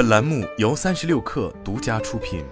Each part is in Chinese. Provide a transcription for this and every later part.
本栏目由三十六氪独家出品。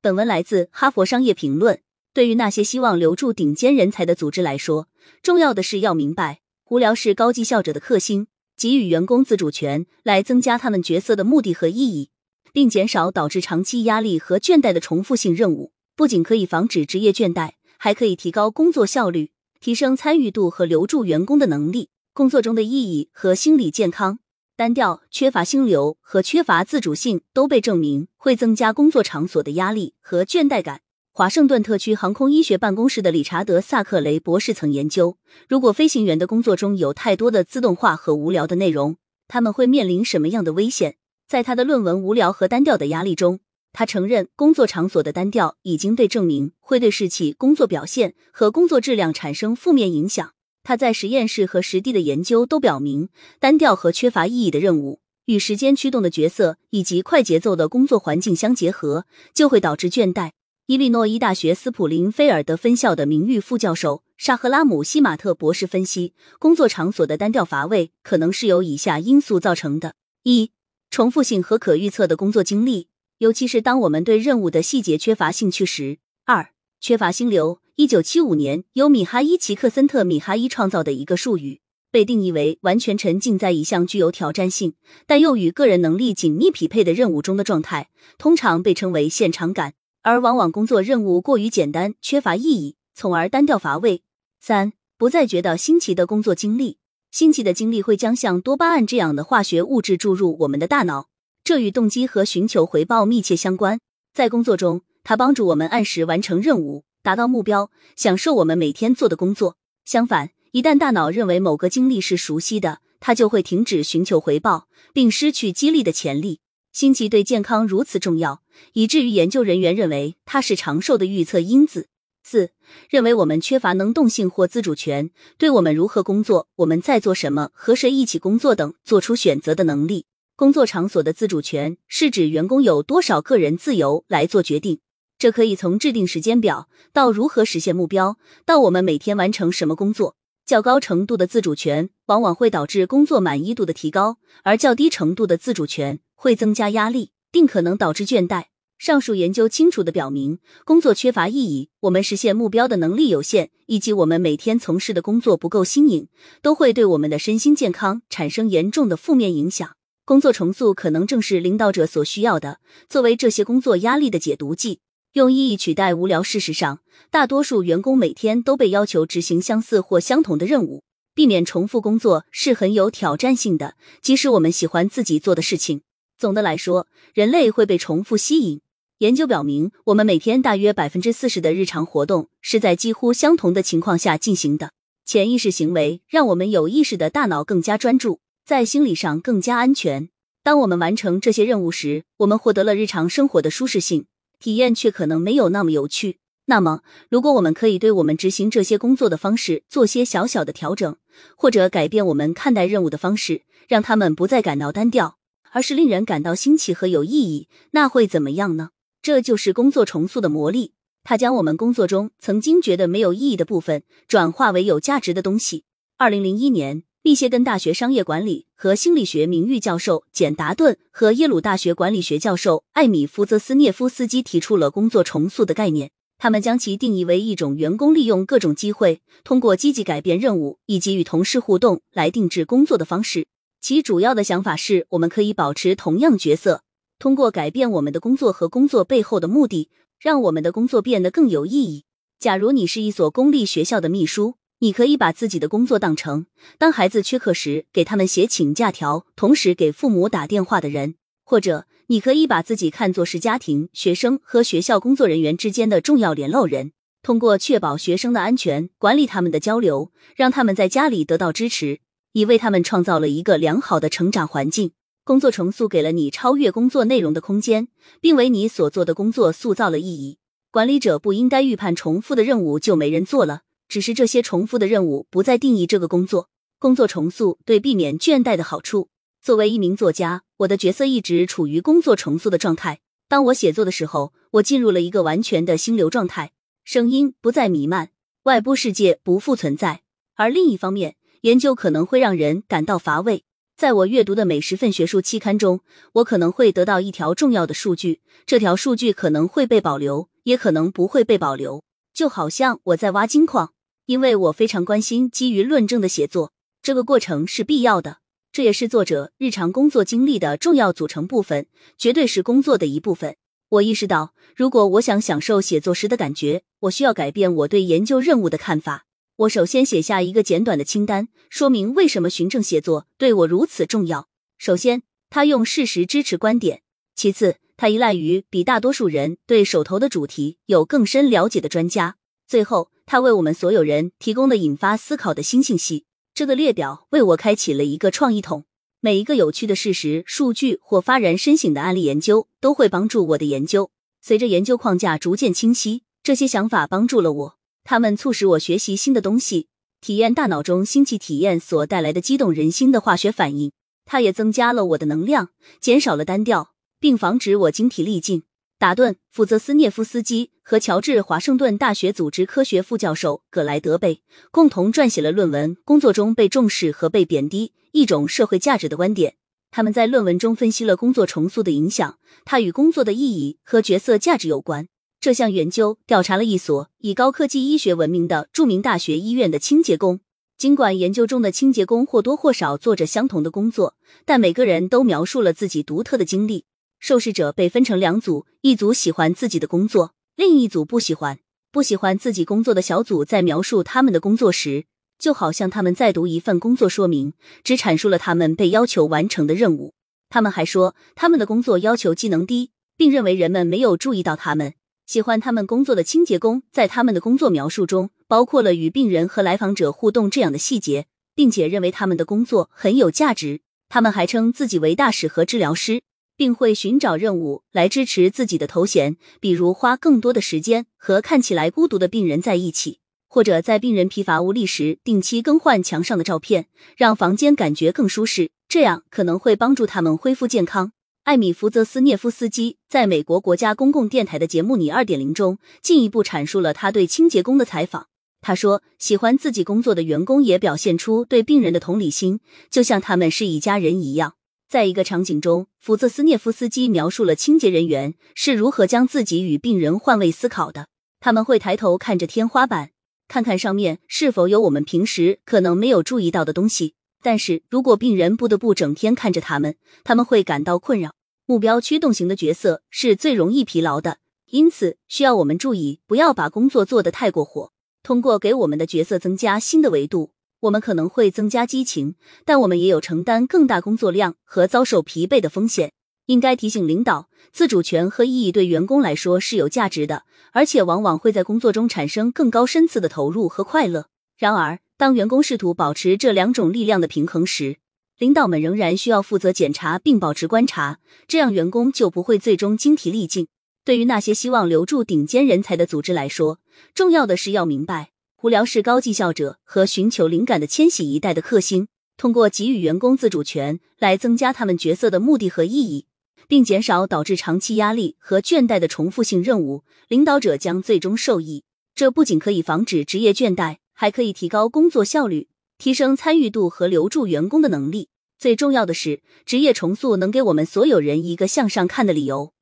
本文来自《哈佛商业评论》。对于那些希望留住顶尖人才的组织来说，重要的是要明白，无聊是高绩效者的克星。给予员工自主权，来增加他们角色的目的和意义，并减少导致长期压力和倦怠的重复性任务，不仅可以防止职业倦怠，还可以提高工作效率，提升参与度和留住员工的能力。工作中的意义和心理健康，单调、缺乏心流和缺乏自主性都被证明会增加工作场所的压力和倦怠感。华盛顿特区航空医学办公室的理查德·萨克雷博士曾研究，如果飞行员的工作中有太多的自动化和无聊的内容，他们会面临什么样的危险？在他的论文《无聊和单调的压力》中，他承认工作场所的单调已经被证明会对士气、工作表现和工作质量产生负面影响。他在实验室和实地的研究都表明，单调和缺乏意义的任务与时间驱动的角色以及快节奏的工作环境相结合，就会导致倦怠。伊利诺伊大学斯普林菲尔德分校的名誉副教授沙赫拉姆西马特博士分析，工作场所的单调乏味可能是由以下因素造成的：一、重复性和可预测的工作经历，尤其是当我们对任务的细节缺乏兴趣时；二、缺乏心流。一九七五年，由米哈伊奇克森特米哈伊创造的一个术语，被定义为完全沉浸在一项具有挑战性但又与个人能力紧密匹配的任务中的状态，通常被称为现场感。而往往工作任务过于简单，缺乏意义，从而单调乏味。三、不再觉得新奇的工作经历，新奇的经历会将像多巴胺这样的化学物质注入我们的大脑，这与动机和寻求回报密切相关。在工作中，它帮助我们按时完成任务。达到目标，享受我们每天做的工作。相反，一旦大脑认为某个经历是熟悉的，它就会停止寻求回报，并失去激励的潜力。新奇对健康如此重要，以至于研究人员认为它是长寿的预测因子。四，认为我们缺乏能动性或自主权，对我们如何工作、我们在做什么、和谁一起工作等做出选择的能力。工作场所的自主权是指员工有多少个人自由来做决定。这可以从制定时间表到如何实现目标，到我们每天完成什么工作。较高程度的自主权往往会导致工作满意度的提高，而较低程度的自主权会增加压力，并可能导致倦怠。上述研究清楚的表明，工作缺乏意义，我们实现目标的能力有限，以及我们每天从事的工作不够新颖，都会对我们的身心健康产生严重的负面影响。工作重塑可能正是领导者所需要的，作为这些工作压力的解毒剂。用意义取代无聊。事实上，大多数员工每天都被要求执行相似或相同的任务，避免重复工作是很有挑战性的。即使我们喜欢自己做的事情，总的来说，人类会被重复吸引。研究表明，我们每天大约百分之四十的日常活动是在几乎相同的情况下进行的。潜意识行为让我们有意识的大脑更加专注，在心理上更加安全。当我们完成这些任务时，我们获得了日常生活的舒适性。体验却可能没有那么有趣。那么，如果我们可以对我们执行这些工作的方式做些小小的调整，或者改变我们看待任务的方式，让他们不再感到单调，而是令人感到新奇和有意义，那会怎么样呢？这就是工作重塑的魔力，它将我们工作中曾经觉得没有意义的部分转化为有价值的东西。二零零一年。密歇根大学商业管理和心理学名誉教授简·达顿和耶鲁大学管理学教授艾米·福泽斯涅夫斯基提出了工作重塑的概念。他们将其定义为一种员工利用各种机会，通过积极改变任务以及与同事互动来定制工作的方式。其主要的想法是，我们可以保持同样角色，通过改变我们的工作和工作背后的目的，让我们的工作变得更有意义。假如你是一所公立学校的秘书。你可以把自己的工作当成当孩子缺课时给他们写请假条，同时给父母打电话的人；或者你可以把自己看作是家庭、学生和学校工作人员之间的重要联络人，通过确保学生的安全，管理他们的交流，让他们在家里得到支持，已为他们创造了一个良好的成长环境。工作重塑给了你超越工作内容的空间，并为你所做的工作塑造了意义。管理者不应该预判重复的任务就没人做了。只是这些重复的任务不再定义这个工作。工作重塑对避免倦怠的好处。作为一名作家，我的角色一直处于工作重塑的状态。当我写作的时候，我进入了一个完全的心流状态，声音不再弥漫，外部世界不复存在。而另一方面，研究可能会让人感到乏味。在我阅读的每十份学术期刊中，我可能会得到一条重要的数据，这条数据可能会被保留，也可能不会被保留。就好像我在挖金矿，因为我非常关心基于论证的写作，这个过程是必要的，这也是作者日常工作经历的重要组成部分，绝对是工作的一部分。我意识到，如果我想享受写作时的感觉，我需要改变我对研究任务的看法。我首先写下一个简短的清单，说明为什么循证写作对我如此重要。首先，他用事实支持观点；其次，他依赖于比大多数人对手头的主题有更深了解的专家；最后，他为我们所有人提供了引发思考的新信息。这个列表为我开启了一个创意桶。每一个有趣的事实、数据或发人深省的案例研究都会帮助我的研究。随着研究框架逐渐清晰，这些想法帮助了我。他们促使我学习新的东西，体验大脑中新奇体验所带来的激动人心的化学反应。它也增加了我的能量，减少了单调，并防止我精疲力尽。达顿·福泽斯涅夫斯基和乔治华盛顿大学组织科学副教授葛莱德贝共同撰写了论文《工作中被重视和被贬低：一种社会价值的观点》。他们在论文中分析了工作重塑的影响，它与工作的意义和角色价值有关。这项研究调查了一所以高科技医学闻名的著名大学医院的清洁工。尽管研究中的清洁工或多或少做着相同的工作，但每个人都描述了自己独特的经历。受试者被分成两组，一组喜欢自己的工作，另一组不喜欢。不喜欢自己工作的小组在描述他们的工作时，就好像他们在读一份工作说明，只阐述了他们被要求完成的任务。他们还说，他们的工作要求技能低，并认为人们没有注意到他们。喜欢他们工作的清洁工在他们的工作描述中包括了与病人和来访者互动这样的细节，并且认为他们的工作很有价值。他们还称自己为大使和治疗师，并会寻找任务来支持自己的头衔，比如花更多的时间和看起来孤独的病人在一起，或者在病人疲乏无力时定期更换墙上的照片，让房间感觉更舒适。这样可能会帮助他们恢复健康。艾米·福泽斯涅夫斯基在美国国家公共电台的节目《你二点零》中进一步阐述了他对清洁工的采访。他说：“喜欢自己工作的员工也表现出对病人的同理心，就像他们是一家人一样。”在一个场景中，福泽斯涅夫斯基描述了清洁人员是如何将自己与病人换位思考的。他们会抬头看着天花板，看看上面是否有我们平时可能没有注意到的东西。但是如果病人不得不整天看着他们，他们会感到困扰。目标驱动型的角色是最容易疲劳的，因此需要我们注意，不要把工作做得太过火。通过给我们的角色增加新的维度，我们可能会增加激情，但我们也有承担更大工作量和遭受疲惫的风险。应该提醒领导，自主权和意义对员工来说是有价值的，而且往往会在工作中产生更高深次的投入和快乐。然而，当员工试图保持这两种力量的平衡时，领导们仍然需要负责检查并保持观察，这样员工就不会最终精疲力尽。对于那些希望留住顶尖人才的组织来说，重要的是要明白，无聊是高绩效者和寻求灵感的千禧一代的克星。通过给予员工自主权来增加他们角色的目的和意义，并减少导致长期压力和倦怠的重复性任务，领导者将最终受益。这不仅可以防止职业倦怠。还可以提高工作效率，提升参与度和留住员工的能力。最重要的是，职业重塑能给我们所有人一个向上看的理由。